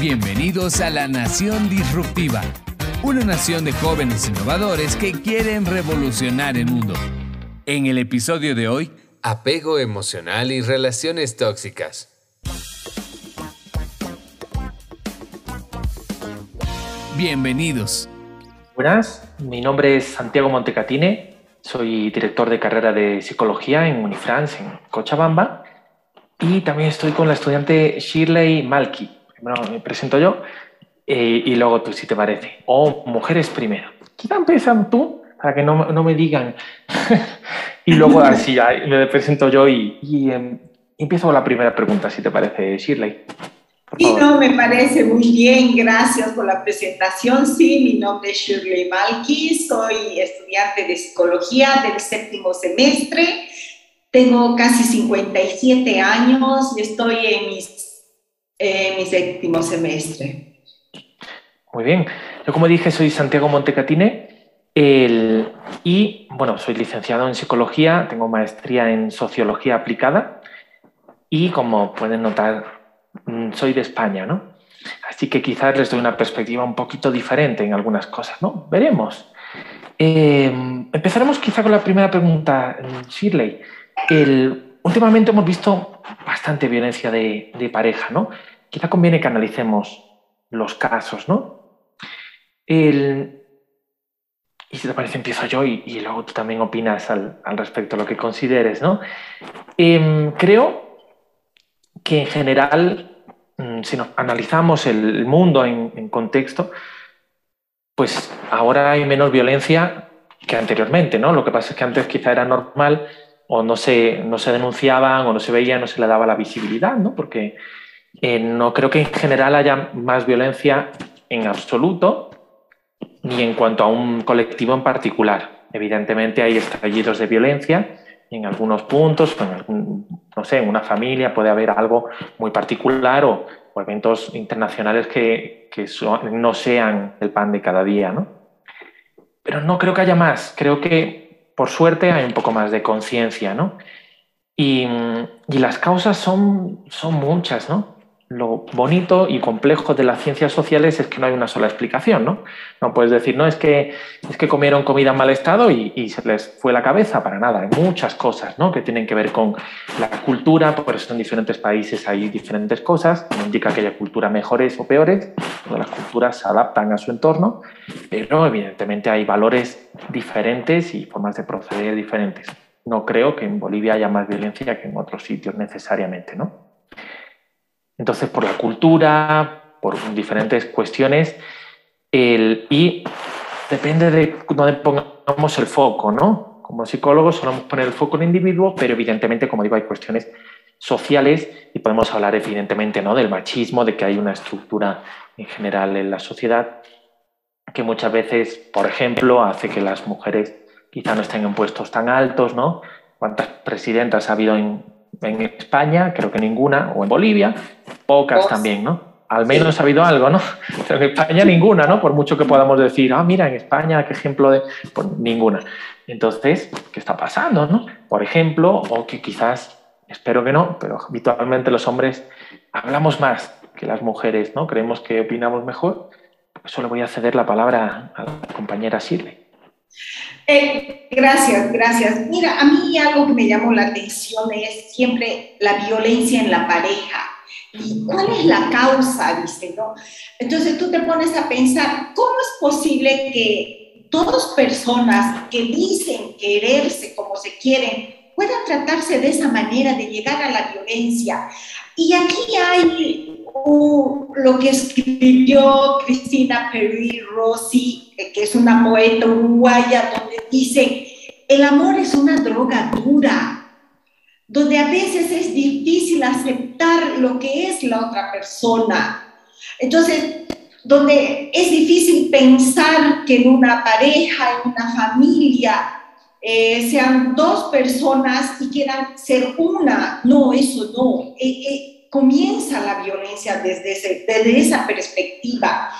Bienvenidos a la Nación Disruptiva, una nación de jóvenes innovadores que quieren revolucionar el mundo. En el episodio de hoy, apego emocional y relaciones tóxicas. Bienvenidos. Buenas, mi nombre es Santiago Montecatine, soy director de carrera de psicología en Unifrance, en Cochabamba, y también estoy con la estudiante Shirley Malky. Primero me presento yo eh, y luego tú, si te parece. O mujeres primero. Quizá empiezan tú, para que no, no me digan. y luego así ya me presento yo y, y em, empiezo con la primera pregunta, si te parece, Shirley. Sí, no, me parece muy bien, gracias por la presentación. Sí, mi nombre es Shirley Malky, soy estudiante de psicología del séptimo semestre, tengo casi 57 años estoy en, mis, mi séptimo semestre. Muy bien, yo como dije soy Santiago Montecatine el, y bueno, soy licenciado en psicología, tengo maestría en sociología aplicada y como pueden notar Mm, soy de España, ¿no? Así que quizás les doy una perspectiva un poquito diferente en algunas cosas, ¿no? Veremos. Eh, empezaremos quizá con la primera pregunta, Shirley. El, últimamente hemos visto bastante violencia de, pareja, ¿no? Quizá conviene que analicemos los casos, ¿no? Y si te parece, empiezo yo y, luego tú también opinas al, respecto, lo que consideres, ¿no? Em, creo que en general, mm, si nos analizamos el mundo en, contexto, pues ahora hay menos violencia que anteriormente, ¿no? Lo que pasa es que antes quizá era normal o no se, no se denunciaban o no se veía, no se le daba la visibilidad, ¿no? Porque eh, no creo que en general haya más violencia en absoluto ni en cuanto a un colectivo en particular. Evidentemente hay estallidos de violencia en algunos puntos, en algún, no sé, en una familia puede haber algo muy particular o, eventos internacionales que, no sean el pan de cada día, ¿no? Pero no creo que haya más, creo que por suerte hay un poco más de conciencia, ¿no? Y, y, las causas son, son muchas, ¿no? Lo bonito y complejo de las ciencias sociales es que no hay una sola explicación, ¿no? No puedes decir, no, es que, es que comieron comida en mal estado y, se les fue la cabeza, para nada. Hay muchas cosas, ¿no? Que tienen que ver con la cultura, por eso en diferentes países hay diferentes cosas, no indica que haya culturas mejores o peores, todas las culturas se adaptan a su entorno, pero evidentemente hay valores diferentes y formas de proceder diferentes. No creo que en Bolivia haya más violencia que en otros sitios necesariamente, ¿no? Entonces, por la cultura, por diferentes cuestiones, y depende de dónde pongamos el foco, ¿no? Como psicólogos solemos poner el foco en el individuo, pero evidentemente, como digo, hay cuestiones sociales y podemos hablar evidentemente ¿no? del machismo, de que hay una estructura en general en la sociedad que muchas veces, por ejemplo, hace que las mujeres quizá no estén en puestos tan altos, ¿no? ¿Cuántas presidentas ha habido en, en España, creo que ninguna, o en Bolivia, pocas también, ¿no? Al menos ha habido algo, ¿no? Pero en España ninguna, ¿no? Por mucho que podamos decir, ah, mira, en España, qué ejemplo de... Pues ninguna. Entonces, ¿qué está pasando, no? Por ejemplo, o que quizás, espero que no, pero habitualmente los hombres hablamos más que las mujeres, ¿no? Creemos que opinamos mejor. Por eso le voy a ceder la palabra a la compañera Shirley. Eh, gracias, gracias. Mira, a mí algo que me llamó la atención es siempre la violencia en la pareja. ¿Y cuál es la causa? Dice, ¿no? Entonces tú te pones a pensar, ¿cómo es posible que dos personas que dicen quererse como se quieren puedan tratarse de esa manera, de llegar a la violencia? Y aquí hay lo que escribió Cristina Peri Rossi, eh, que es una poeta uruguaya, donde dice, el amor es una droga dura, donde a veces es difícil aceptar lo que es la otra persona. Entonces, donde es difícil pensar que en una pareja, en una familia, eh, sean dos personas y quieran ser una. No, eso no. Eh, comienza la violencia desde, esa perspectiva,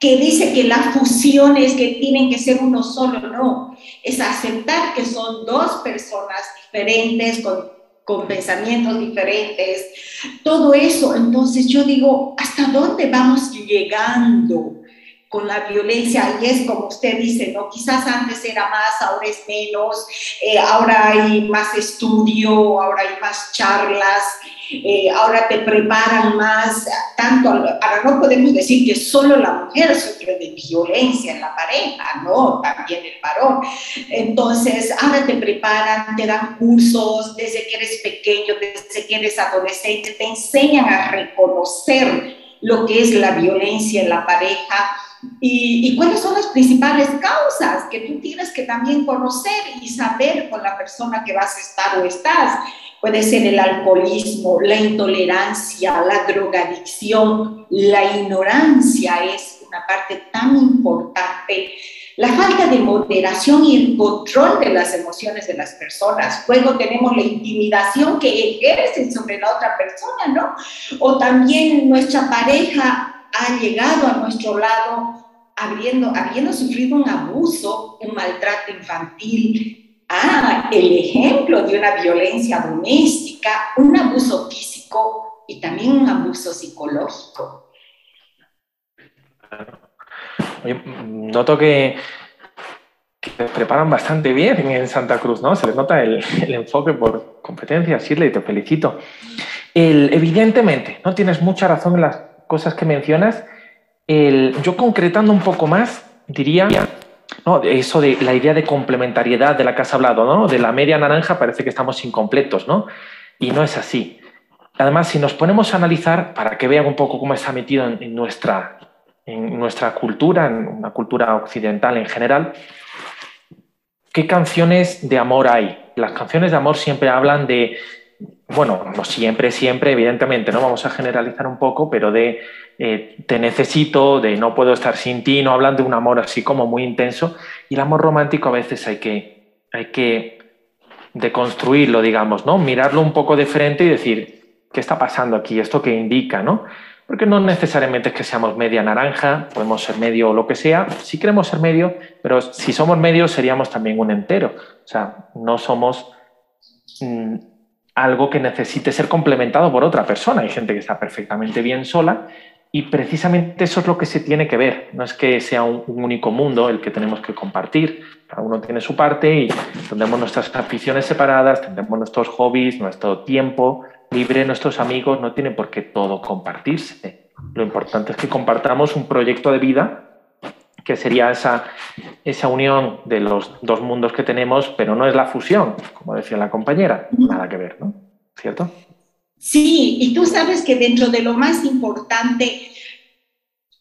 que dice que la fusión es que tienen que ser uno solo. No, es aceptar que son dos personas diferentes, con pensamientos diferentes, todo eso. Entonces yo digo, ¿hasta dónde vamos llegando? Con la violencia y es como usted dice, ¿no? Quizás antes era más, ahora es menos, eh, ahora hay más estudio, ahora hay más charlas, eh, ahora te preparan más, tanto, ahora no podemos decir que solo la mujer sufre de violencia en la pareja, no, también el varón. Entonces, ahora te preparan, te dan cursos desde que eres pequeño, desde que eres adolescente, te enseñan a reconocer lo que es la violencia en la pareja y, cuáles son las principales causas que tú tienes que también conocer y saber con la persona que vas a estar o estás. Puede ser el alcoholismo, la intolerancia, la drogadicción, la ignorancia es una parte tan importante. La falta de moderación y el control de las emociones de las personas. Luego tenemos la intimidación que ejercen sobre la otra persona, ¿no? O también nuestra pareja ha llegado a nuestro lado habiendo, habiendo sufrido un abuso, un maltrato infantil, ah, el ejemplo de una violencia doméstica, un abuso físico y también un abuso psicológico. noto que, que preparan bastante bien en Santa Cruz, ¿no? Se les nota el, enfoque por competencias, Shirley, te felicito. El, evidentemente, no tienes mucha razón en las cosas que mencionas, yo concretando un poco más, diría, ¿no? eso de la idea de complementariedad de la que has hablado, ¿no? de la media naranja parece que estamos incompletos, ¿no? y no es así. Además, si nos ponemos a analizar, para que vean un poco cómo está metido en, nuestra, en nuestra cultura, en una cultura occidental en general, ¿qué canciones de amor hay? Las canciones de amor siempre hablan de bueno, no siempre, siempre, evidentemente, no vamos a generalizar un poco, pero de eh, te necesito, de no puedo estar sin ti, no hablan de un amor así como muy intenso. Y el amor romántico a veces hay que, hay que deconstruirlo, digamos, ¿no? Mirarlo un poco de frente y decir, ¿qué está pasando aquí? ¿Esto qué indica, no? Porque no necesariamente es que seamos media naranja, podemos ser medio o lo que sea, sí queremos ser medio, pero si somos medio seríamos también un entero. O sea, no somos... Mm, algo que necesite ser complementado por otra persona. Hay gente que está perfectamente bien sola y precisamente eso es lo que se tiene que ver. No es que sea un, único mundo el que tenemos que compartir. Cada uno tiene su parte y tendremos nuestras aficiones separadas, tendremos nuestros hobbies, nuestro tiempo libre, nuestros amigos. No tiene por qué todo compartirse. Lo importante es que compartamos un proyecto de vida que sería esa, esa unión de los dos mundos que tenemos, pero no es la fusión, como decía la compañera, nada que ver, ¿no? ¿Cierto? Sí, y tú sabes que dentro de lo más importante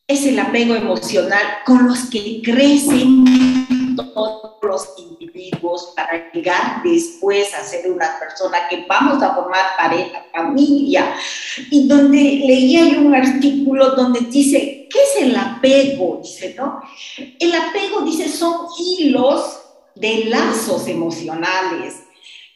es el apego emocional con los que crecen todos los individuos para llegar después a ser una persona que vamos a formar pareja, familia. Y donde leía yo un artículo donde dice, ¿qué es el apego? Dice, ¿no? El apego, dice, son hilos de lazos emocionales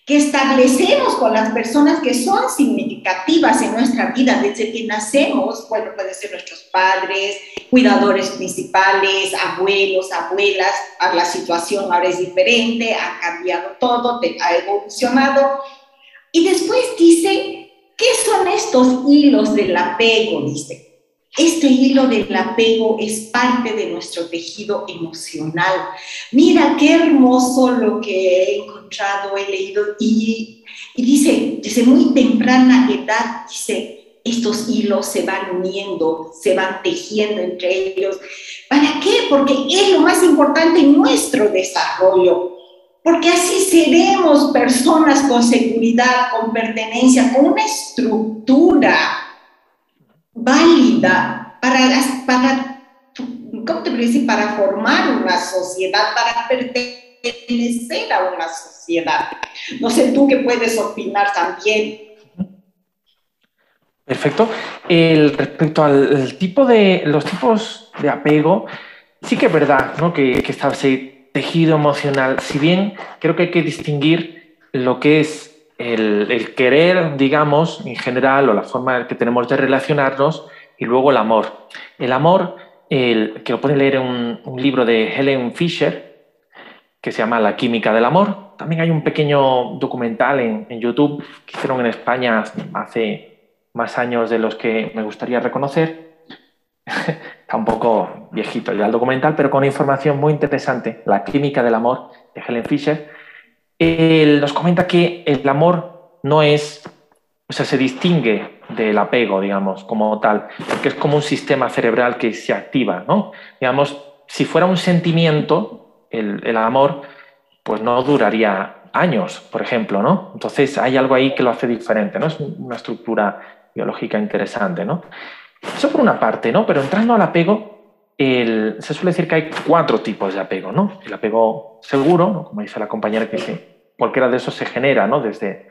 que establecemos con las personas que son significativas en nuestra vida desde que nacemos, bueno, pueden ser nuestros padres, cuidadores principales, abuelos, abuelas, la situación ahora es diferente, ha cambiado todo, ha evolucionado. Y después dice, ¿qué son estos hilos del apego? Dice, este hilo del apego es parte de nuestro tejido emocional. Mira qué hermoso lo que he encontrado, he leído y, dice, desde muy temprana edad, dice, estos hilos se van uniendo, se van tejiendo entre ellos. ¿Para qué? Porque es lo más importante en nuestro desarrollo. Porque así seremos personas con seguridad, con pertenencia, con una estructura válida para, para ¿cómo te decir? Para formar una sociedad, para pertenecer a una sociedad. No sé tú qué puedes opinar también. Perfecto. El, respecto al tipo de los tipos de apego, sí que es verdad ¿no? que, que está ese tejido emocional. Si bien creo que hay que distinguir lo que es el, querer, digamos, en general, o la forma que tenemos de relacionarnos, y luego el amor. El amor, el, que lo pueden leer en un, libro de Helen Fisher, que se llama La química del amor. También hay un pequeño documental en, en YouTube que hicieron en España hace más años de los que me gustaría reconocer. Está un poco viejito ya el documental, pero con información muy interesante. La química del amor de Helen Fisher. Él nos comenta que el amor no es, o sea, se distingue del apego, digamos, como tal, porque es como un sistema cerebral que se activa, ¿no? Digamos, si fuera un sentimiento, el, el amor, pues no duraría años, por ejemplo, ¿no? Entonces hay algo ahí que lo hace diferente, ¿no? Es una estructura biológica interesante, ¿no? Eso por una parte, ¿no? Pero entrando al apego, el, se suele decir que hay cuatro tipos de apego, ¿no? El apego seguro, ¿no? como dice la compañera, que se, cualquiera de esos se genera, ¿no? Desde,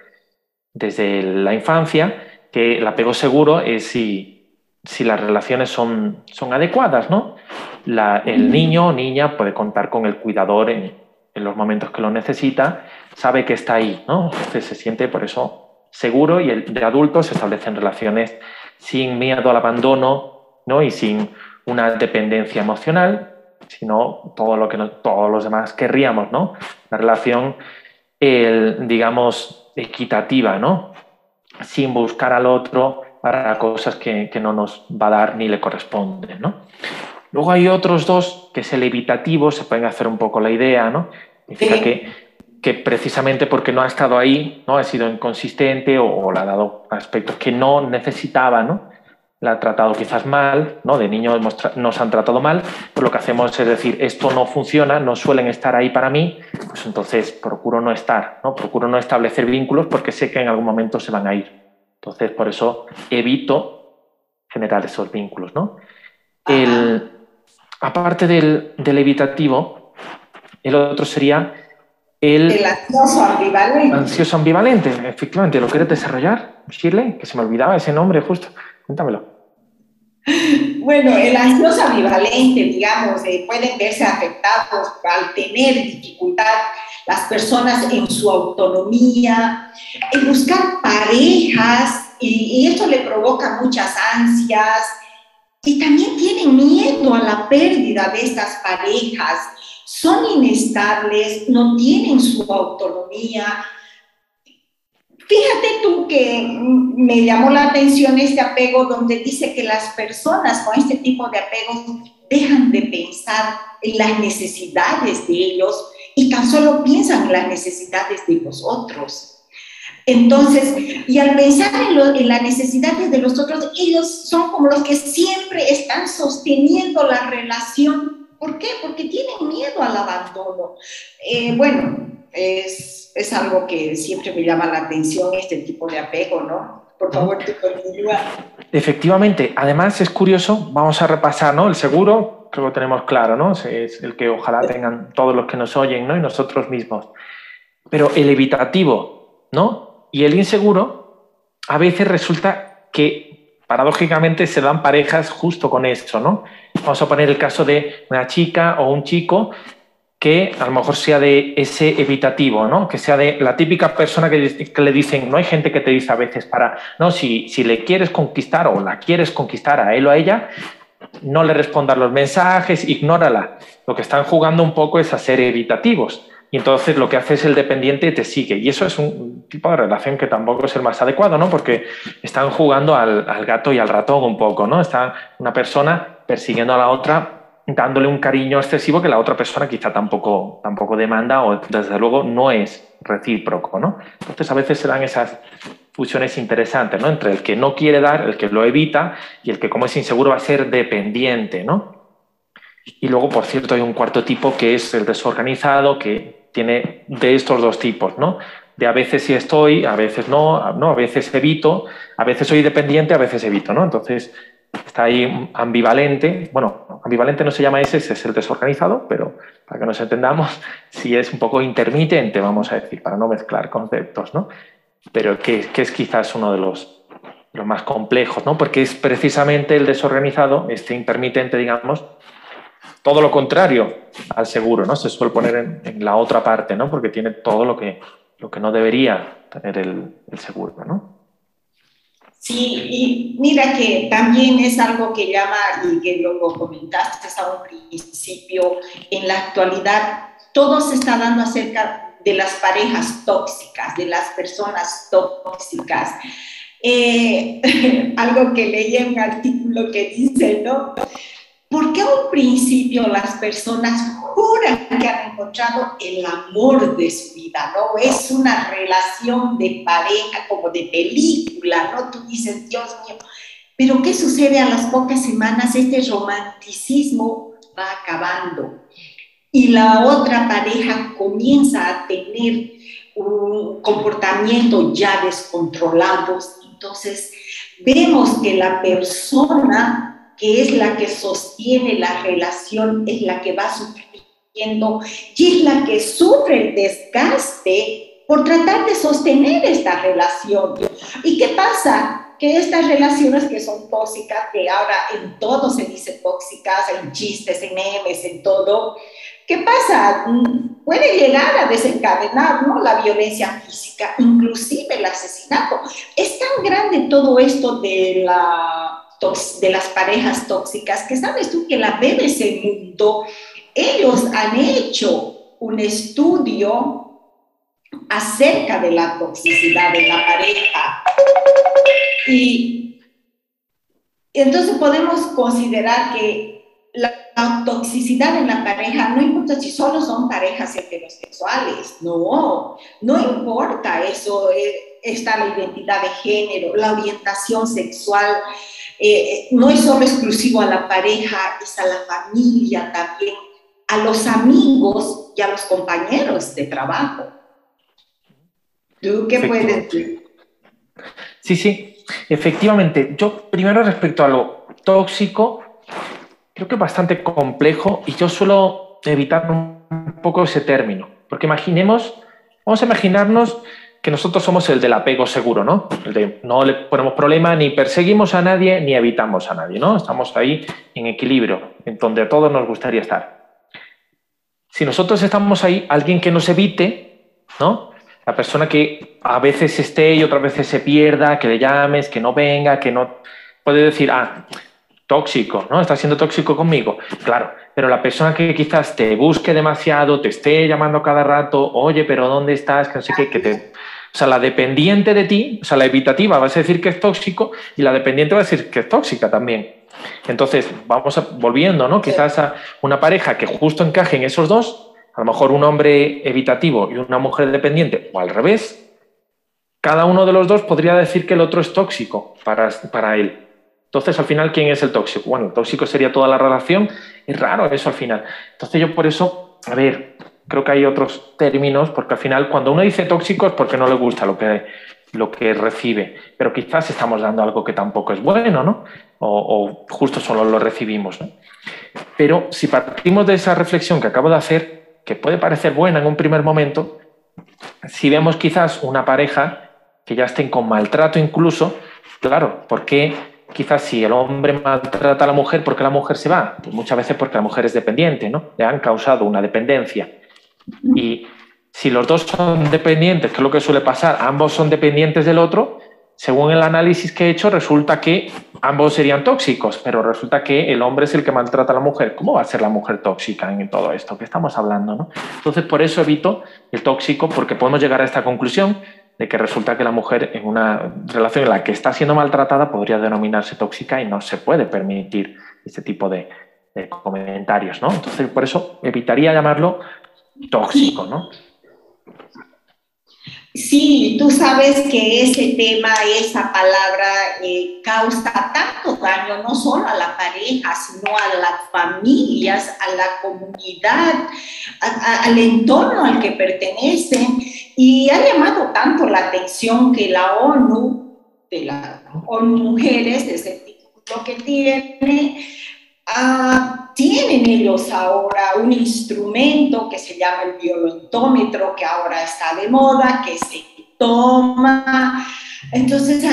desde la infancia, que el apego seguro es si, si las relaciones son, son adecuadas, ¿no? La, el niño o niña puede contar con el cuidador en, en los momentos que lo necesita, sabe que está ahí, ¿no? Entonces se siente por eso seguro y el de adulto se establecen relaciones sin miedo al abandono ¿no? y sin una dependencia emocional, sino todo lo que todos los demás querríamos, ¿no? Una relación, el, digamos, equitativa, ¿no? Sin buscar al otro para cosas que, que, no nos va a dar ni le corresponden, ¿no? Luego hay otros dos, que es el evitativo, se pueden hacer un poco la idea, ¿no? Significa sí. que, que, precisamente porque no ha estado ahí, ¿no? Ha sido inconsistente o, o le ha dado aspectos que no necesitaba, ¿no? La ha tratado quizás mal, ¿no? de niño nos han tratado mal, pues lo que hacemos es decir, esto no funciona, no suelen estar ahí para mí, pues entonces procuro no estar, ¿no? procuro no establecer vínculos porque sé que en algún momento se van a ir. Entonces, por eso evito generar esos vínculos. ¿no? El, aparte del, del, evitativo, el otro sería el, el ansioso ambivalente. Ansioso ambivalente, efectivamente. ¿Lo quieres desarrollar, Shirley? Que se me olvidaba ese nombre justo. Cuéntamelo. Bueno, el ansioso ambivalente, digamos, eh, pueden verse afectados al tener dificultad las personas en su autonomía, en buscar parejas, y, y esto le provoca muchas ansias, y también tienen miedo a la pérdida de estas parejas, son inestables, no tienen su autonomía, Fíjate tú que me llamó la atención este apego donde dice que las personas con este tipo de apego dejan de pensar en las necesidades de ellos y tan solo piensan en las necesidades de los otros. Entonces, y al pensar en, lo, las necesidades de los otros, ellos son como los que siempre están sosteniendo la relación. ¿Por qué? Porque tienen miedo al abandono. Eh, bueno, es, es, algo que siempre me llama la atención, este tipo de apego, ¿no? Por favor, tú continúa. Efectivamente, además es curioso, vamos a repasar, ¿no? El seguro, creo que tenemos claro, ¿no? Es el que ojalá tengan todos los que nos oyen, ¿no? Y nosotros mismos. Pero el evitativo, ¿no? Y el inseguro, a veces resulta que paradójicamente se dan parejas justo con eso, ¿no? Vamos a poner el caso de una chica o un chico que a lo mejor sea de ese evitativo, ¿no? Que sea de la típica persona que, le dicen, no hay gente que te dice a veces para, no, si, si le quieres conquistar o la quieres conquistar a él o a ella, no le respondas los mensajes, ignórala. Lo que están jugando un poco es a ser evitativos. Y entonces lo que hace es el dependiente te sigue. Y eso es un tipo de relación que tampoco es el más adecuado, ¿no? Porque están jugando al, al gato y al ratón un poco, ¿no? Está una persona persiguiendo a la otra dándole un cariño excesivo que la otra persona quizá tampoco, tampoco demanda o desde luego no es recíproco, ¿no? Entonces a veces se dan esas fusiones interesantes, ¿no? Entre el que no quiere dar, el que lo evita y el que como es inseguro va a ser dependiente, ¿no? Y luego, por cierto, hay un cuarto tipo que es el desorganizado, que tiene de estos dos tipos, ¿no? De a veces sí estoy, a veces no, no, a veces evito, a veces soy dependiente, a veces evito, ¿no? Entonces, está ahí ambivalente. Bueno, ambivalente no se llama ese, ese es el desorganizado, pero para que nos entendamos, sí es un poco intermitente, vamos a decir, para no mezclar conceptos, ¿no? Pero que, es quizás uno de los, los, más complejos, ¿no? Porque es precisamente el desorganizado, este intermitente, digamos, todo lo contrario al seguro, ¿no? Se suele poner en, la otra parte, ¿no? Porque tiene todo lo que, lo que no debería tener el seguro, ¿no? Sí, y mira que también es algo que llama, y que lo comentaste a un principio, en la actualidad todo se está dando acerca de las parejas tóxicas, de las personas tóxicas. Eh, algo que leí en un artículo que dice, ¿no? ¿Por qué a un principio las personas juran que han encontrado el amor de su vida, ¿no? Es una relación de pareja como de película, ¿no? Tú dices, Dios mío, pero ¿qué sucede a las pocas semanas? Este romanticismo va acabando y la otra pareja comienza a tener un comportamiento ya descontrolados. Entonces, vemos que la persona que es la que sostiene la relación, es la que va sufriendo y es la que sufre el desgaste por tratar de sostener esta relación. ¿Y qué pasa? Que estas relaciones que son tóxicas, que ahora en todo se dice tóxicas, en chistes, en memes, en todo, ¿qué pasa? Puede llegar a desencadenar ¿no? la violencia física, inclusive el asesinato. Es tan grande todo esto de la de las parejas tóxicas, que sabes tú que la BBC Mundo, ellos han hecho un estudio acerca de la toxicidad de la pareja. Y entonces podemos considerar que la, toxicidad en la pareja no importa si solo son parejas heterosexuales, no, no importa eso, eh, está la identidad de género, la orientación sexual, eh, no es solo exclusivo a la pareja, es a la familia también, a los amigos y a los compañeros de trabajo. ¿Tú qué puedes decir? Sí, sí, efectivamente. Yo primero respecto a lo tóxico, creo que es bastante complejo y yo suelo evitar un poco ese término, porque imaginemos, vamos a imaginarnos que nosotros somos el del apego seguro, ¿no? El de no le ponemos problema, ni perseguimos a nadie, ni evitamos a nadie, ¿no? Estamos ahí en equilibrio, en donde a todos nos gustaría estar. Si nosotros estamos ahí, alguien que nos evite, ¿no? La persona que a veces esté y otras veces se pierda, que le llames, que no venga, que no... Puede decir, ah, tóxico, ¿no? Está siendo tóxico conmigo. Claro, pero la persona que quizás te busque demasiado, te esté llamando cada rato, oye, pero ¿dónde estás? Que no sé qué, que te o sea, la dependiente de ti, o sea, la evitativa va a decir que es tóxico y la dependiente va a decir que es tóxica también. Entonces, vamos volviendo, ¿no? Quizás a una pareja que justo encaje en esos dos, a lo mejor un hombre evitativo y una mujer dependiente, o al revés, cada uno de los dos podría decir que el otro es tóxico para, para él. Entonces, al final, ¿quién es el tóxico? Bueno, el tóxico sería toda la relación. Es raro eso al final. Entonces, yo por eso, a ver, creo que hay otros términos, porque al final cuando uno dice tóxico es porque no le gusta lo que, lo que recibe, pero quizás estamos dando algo que tampoco es bueno, ¿no? O, justo solo lo recibimos, ¿no? Pero si partimos de esa reflexión que acabo de hacer, que puede parecer buena en un primer momento, si vemos quizás una pareja que ya estén con maltrato incluso, claro, ¿por qué quizás si el hombre maltrata a la mujer, ¿por qué la mujer se va? Pues muchas veces porque la mujer es dependiente, ¿no? Le han causado una dependencia. Y si los dos son dependientes, que es lo que suele pasar, ambos son dependientes del otro, según el análisis que he hecho, resulta que ambos serían tóxicos, pero resulta que el hombre es el que maltrata a la mujer. ¿Cómo va a ser la mujer tóxica en todo esto que estamos hablando? ¿no? Entonces, por eso evito el tóxico, porque podemos llegar a esta conclusión de que resulta que la mujer en una relación en la que está siendo maltratada podría denominarse tóxica y no se puede permitir este tipo de, comentarios. Entonces, por eso evitaría llamarlo tóxico, ¿no? Sí, tú sabes que ese tema, esa palabra eh, causa tanto daño no solo a la pareja, sino a las familias, a la comunidad, al entorno al que pertenecen. Y ha llamado tanto la atención que la ONU, de la ONU Mujeres, desde el título que tiene, Ah, tienen ellos ahora un instrumento que se llama el violentómetro, que ahora está de moda, que se toma. Entonces,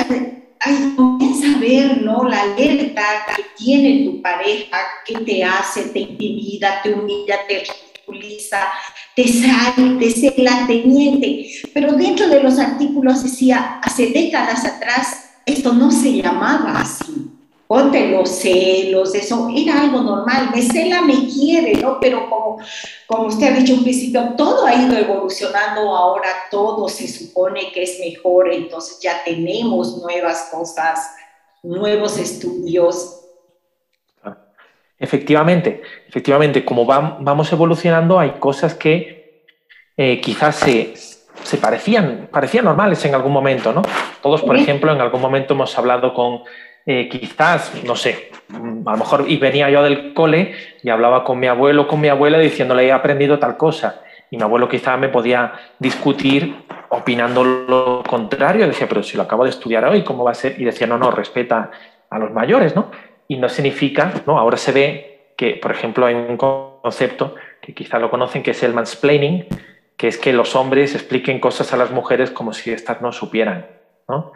ahí comienza a ver ¿no? la alerta que tiene tu pareja, que te hace, te intimida, te humilla, te ridiculiza, te sale, te cela, te miente. Pero dentro de los artículos decía, hace décadas atrás, esto no se llamaba así ponte los celos, eso era algo normal, me cela, me quiere, ¿no? Pero como, como usted ha dicho un principio, todo ha ido evolucionando, ahora todo se supone que es mejor, entonces ya tenemos nuevas cosas, nuevos estudios. Efectivamente, efectivamente, como vamos evolucionando, hay cosas que eh, quizás se, se parecían, parecían normales en algún momento, ¿no? Todos, por ejemplo, en algún momento hemos hablado con, eh, quizás, no sé, a lo mejor y venía yo del cole y hablaba con mi abuelo, con mi abuela, diciéndole he aprendido tal cosa. Y mi abuelo quizás me podía discutir opinando lo contrario. Decía, pero si lo acabo de estudiar hoy, ¿cómo va a ser? Y decía, no, no, respeta a los mayores, ¿no? Y no significa, ¿no? Ahora se ve que, por ejemplo, hay un concepto que quizás lo conocen, que es el mansplaining, que es que los hombres expliquen cosas a las mujeres como si éstas no supieran, ¿no?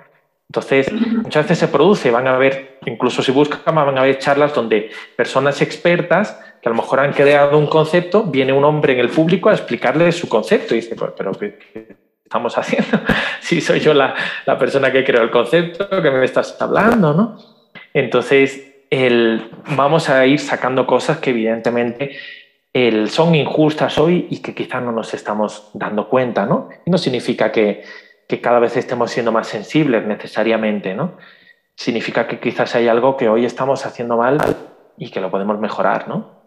Entonces, muchas veces se produce, van a haber, incluso si buscan, van a haber charlas donde personas expertas que a lo mejor han creado un concepto, viene un hombre en el público a explicarle su concepto y dice, pero ¿qué, estamos haciendo? si soy yo la, persona que creó el concepto, que me estás hablando, ¿no? Entonces, el, vamos a ir sacando cosas que evidentemente el, son injustas hoy y que quizás no nos estamos dando cuenta, ¿no? Y no significa que que cada vez estemos siendo más sensibles necesariamente, ¿no? Significa que quizás hay algo que hoy estamos haciendo mal y que lo podemos mejorar, ¿no?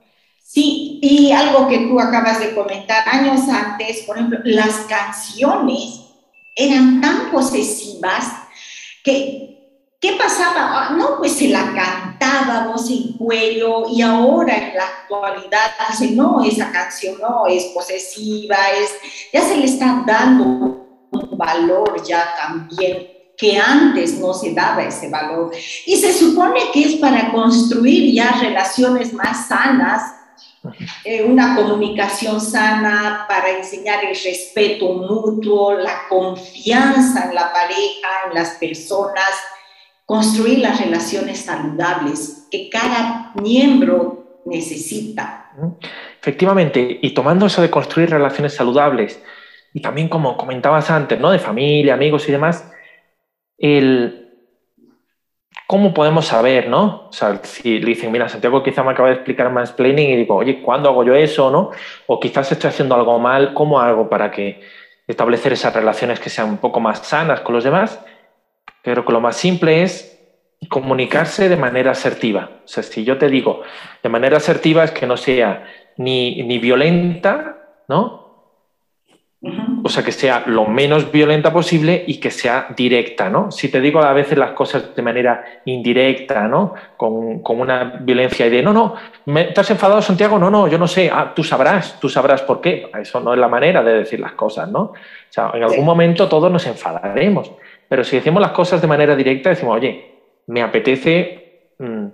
Sí, y algo que tú acabas de comentar años antes, por ejemplo, las canciones eran tan posesivas que ¿Qué pasaba? Ah, no, pues se la cantábamos en cuello y ahora en la actualidad dice, no, esa canción no es posesiva, es, ya se le está dando un valor ya también que antes no se daba ese valor. Y se supone que es para construir ya relaciones más sanas, eh, una comunicación sana, para enseñar el respeto mutuo, la confianza en la pareja, en las personas, construir las relaciones saludables que cada miembro necesita. Efectivamente, y tomando eso de construir relaciones saludables, y también como comentabas antes, ¿no? De familia, amigos y demás, el cómo podemos saber, ¿no? O sea, si le dicen, mira, Santiago quizá me acaba de explicar más planning y digo, oye, ¿cuándo hago yo eso, no? O quizás estoy haciendo algo mal, ¿cómo hago para que establecer esas relaciones que sean un poco más sanas con los demás? Pero que lo más simple es comunicarse de manera asertiva. O sea, si yo te digo de manera asertiva es que no sea ni, ni violenta, ¿no? O sea, que sea lo menos violenta posible y que sea directa, ¿no? Si te digo a veces las cosas de manera indirecta, ¿no? Con, una violencia y de, no, no, ¿me, ¿estás enfadado, Santiago? No, no, yo no sé, ah, tú sabrás, tú sabrás por qué. Eso no es la manera de decir las cosas, ¿no? O sea, en algún momento todos nos enfadaremos, pero si decimos las cosas de manera directa, decimos, oye, me apetece... Mm,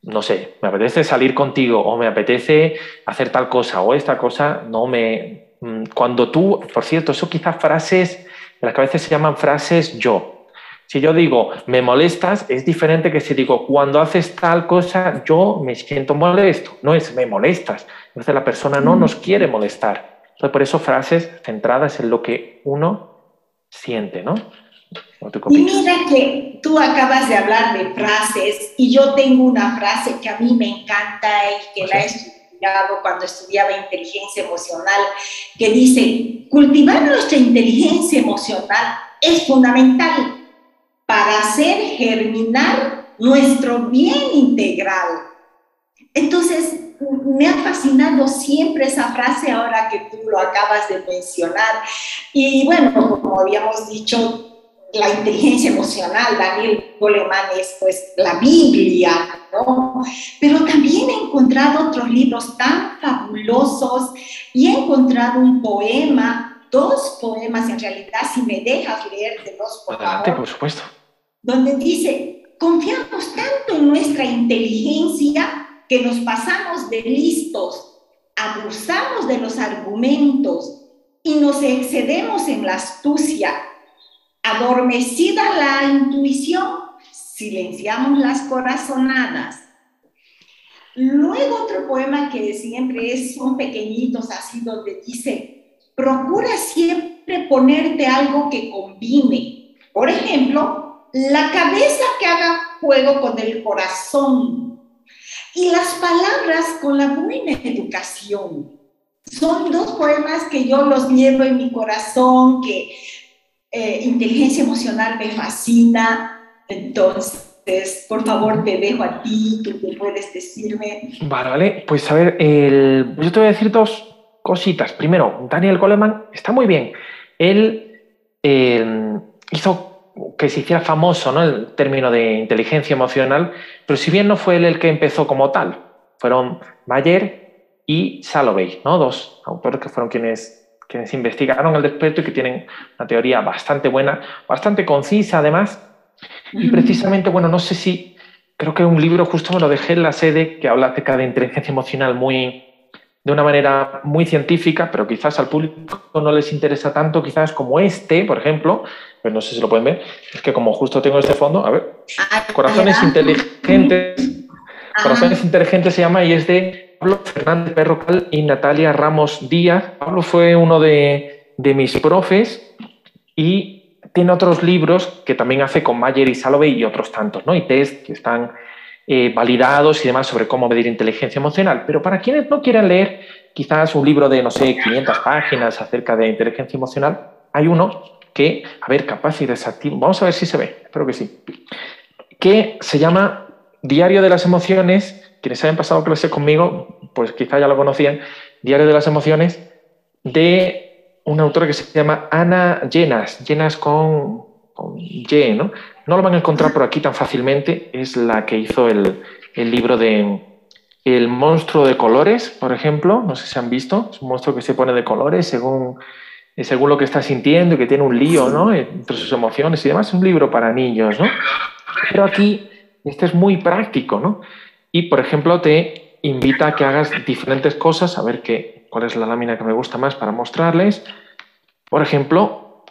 no sé, me apetece salir contigo o me apetece hacer tal cosa o esta cosa no me, cuando tú, por cierto, eso quizás frases, en las que a veces se llaman frases yo. Si yo digo, me molestas, es diferente que si digo, cuando haces tal cosa, yo me siento molesto. No es, me molestas. Entonces la persona no nos quiere molestar. Entonces, por eso frases centradas en lo que uno siente, ¿no? Y mira que tú acabas de hablar de frases y yo tengo una frase que a mí me encanta y que la he cuando estudiaba inteligencia emocional, que dice, cultivar nuestra inteligencia emocional es fundamental para hacer germinar nuestro bien integral. Entonces, me ha fascinado siempre esa frase ahora que tú lo acabas de mencionar. Y bueno, como habíamos dicho, la inteligencia emocional, Daniel Goleman es pues la Biblia, ¿no? Pero también he encontrado otros libros tan fabulosos y he encontrado un poema, dos poemas en realidad, si me dejas leértelos, por Adelante, por supuesto. Donde dice, confiamos tanto en nuestra inteligencia que nos pasamos de listos, abusamos de los argumentos y nos excedemos en la astucia Adormecida la intuición, silenciamos las corazonadas. Luego otro poema que siempre es, son pequeñitos así, donde dice, procura siempre ponerte algo que combine. Por ejemplo, la cabeza que haga juego con el corazón y las palabras con la buena educación. Son dos poemas que yo los llevo en mi corazón, que eh, inteligencia emocional me fascina. Entonces, por favor, te dejo a ti, tú te puedes decirme. Vale. Pues a ver, yo te voy a decir dos cositas. Primero, Daniel Goleman está muy bien. Él eh, hizo que se hiciera famoso ¿no? el término de inteligencia emocional, pero si bien no fue él el que empezó como tal, fueron Mayer y Salovey, ¿no? dos autores que fueron quienes, quienes investigaron el desperto y que tienen una teoría bastante buena, bastante concisa además. Y precisamente, bueno, no sé si, creo que un libro justo me lo dejé en la sede que habla acerca de inteligencia emocional muy, de una manera muy científica, pero quizás al público no les interesa tanto, quizás como este, por ejemplo, pues no sé si lo pueden ver, es que como justo tengo este fondo, a ver, ah, Corazones Inteligentes, Corazones Inteligentes se llama y es de Pablo Fernández Perrocal y Natalia Ramos Díaz. Pablo fue uno de, mis profes y tiene otros libros que también hace con Mayer y Salovey y otros tantos, ¿no? Y test que están eh, validados y demás sobre cómo medir inteligencia emocional. Pero para quienes no quieran leer quizás un libro de, no sé, 500 páginas acerca de inteligencia emocional, hay uno que, a ver, capaz y desactivo, vamos a ver si se ve, espero que sí, que se llama Diario de las Emociones, quienes hayan pasado clase conmigo, pues quizá ya lo conocían, Diario de las Emociones, de una autora que se llama Ana Llenas, Llenas con, con Y, ¿no? No lo van a encontrar por aquí tan fácilmente. Es la que hizo el, libro de El monstruo de colores, por ejemplo. No sé si han visto. Es un monstruo que se pone de colores según, según lo que está sintiendo y que tiene un lío ¿no? entre sus emociones y demás. Es un libro para niños. ¿no? Pero aquí este es muy práctico. ¿no? Y, por ejemplo, te invita a que hagas diferentes cosas. A ver qué, cuál es la lámina que me gusta más para mostrarles. Por ejemplo,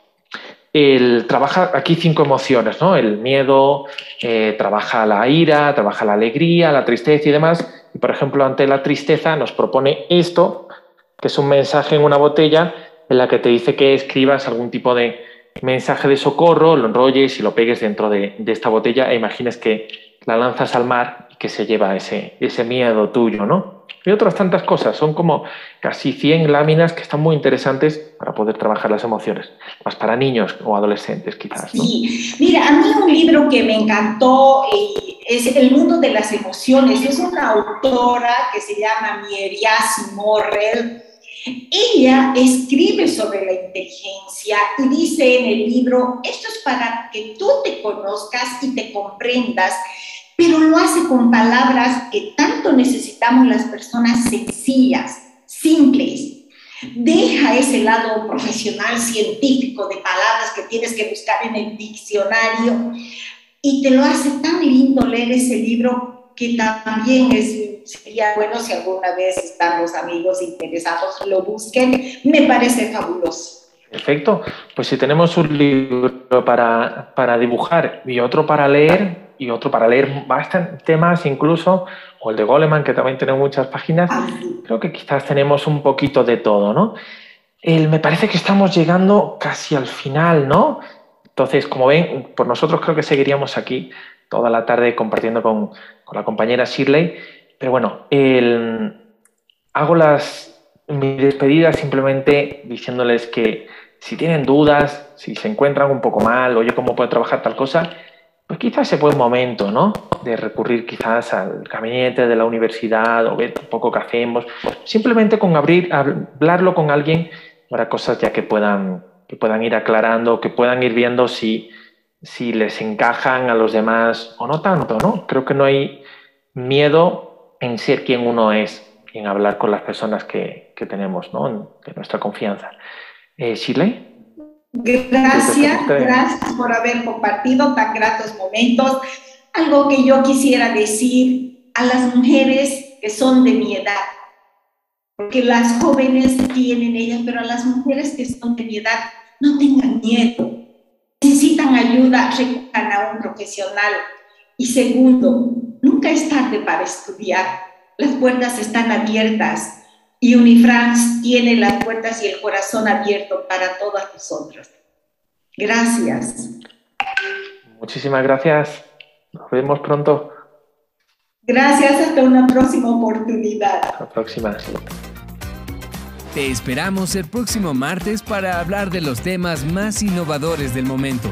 el, trabaja aquí cinco emociones, ¿no? El miedo, eh, trabaja la ira, trabaja la alegría, la tristeza y demás. Y, por ejemplo, ante la tristeza nos propone esto, que es un mensaje en una botella en la que te dice que escribas algún tipo de mensaje de socorro, lo enrolles y lo pegues dentro de, de esta botella e imagines que la lanzas al mar que se lleva ese, ese miedo tuyo, ¿no? y otras tantas cosas. Son como casi 100 láminas que están muy interesantes para poder trabajar las emociones, más para niños o adolescentes quizás. Sí, mira, a mí un libro que me encantó eh, es El mundo de las emociones. Es una autora que se llama Mieriasi Morrell. Ella escribe sobre la inteligencia y dice en el libro, esto es para que tú te conozcas y te comprendas pero lo hace con palabras que tanto necesitamos las personas sencillas, simples. Deja ese lado profesional, científico de palabras que tienes que buscar en el diccionario y te lo hace tan lindo leer ese libro que también sería bueno si alguna vez están los amigos interesados, lo busquen. Me parece fabuloso. Perfecto. Pues si tenemos un libro para, para dibujar y otro para leer, y otro para leer bastantes temas incluso, o el de Goleman, que también tiene muchas páginas, creo que quizás tenemos un poquito de todo, ¿no? El, me parece que estamos llegando casi al final, ¿no? Entonces, como ven, por nosotros creo que seguiríamos aquí toda la tarde compartiendo con, con la compañera Shirley, pero bueno, el, hago las, mi despedida simplemente diciéndoles que si tienen dudas, si se encuentran un poco mal, oye, ¿cómo puedo trabajar tal cosa? Pues quizás ese buen momento, ¿no? De recurrir quizás al gabinete de la universidad o ver un poco qué hacemos. Simplemente con abrir, hablarlo con alguien para cosas ya que puedan, que puedan ir aclarando, que puedan ir viendo si, si les encajan a los demás o no tanto, ¿no? Creo que no hay miedo en ser quien uno es, en hablar con las personas que, que tenemos, ¿no? De nuestra confianza. Eh. Gracias, gracias por haber compartido tan gratos momentos. Algo que yo quisiera decir a las mujeres que son de mi edad, porque las jóvenes tienen ellas, pero a las mujeres que son de mi edad, no tengan miedo. Necesitan ayuda, recurran a un profesional. Y segundo, nunca es tarde para estudiar. Las puertas están abiertas y Unifrance tiene las puertas y el corazón abierto para todas nosotras. Gracias. Muchísimas gracias Nos vemos pronto. Gracias, hasta una próxima oportunidad. Hasta la próxima. Te esperamos el próximo martes para hablar de los temas más innovadores del momento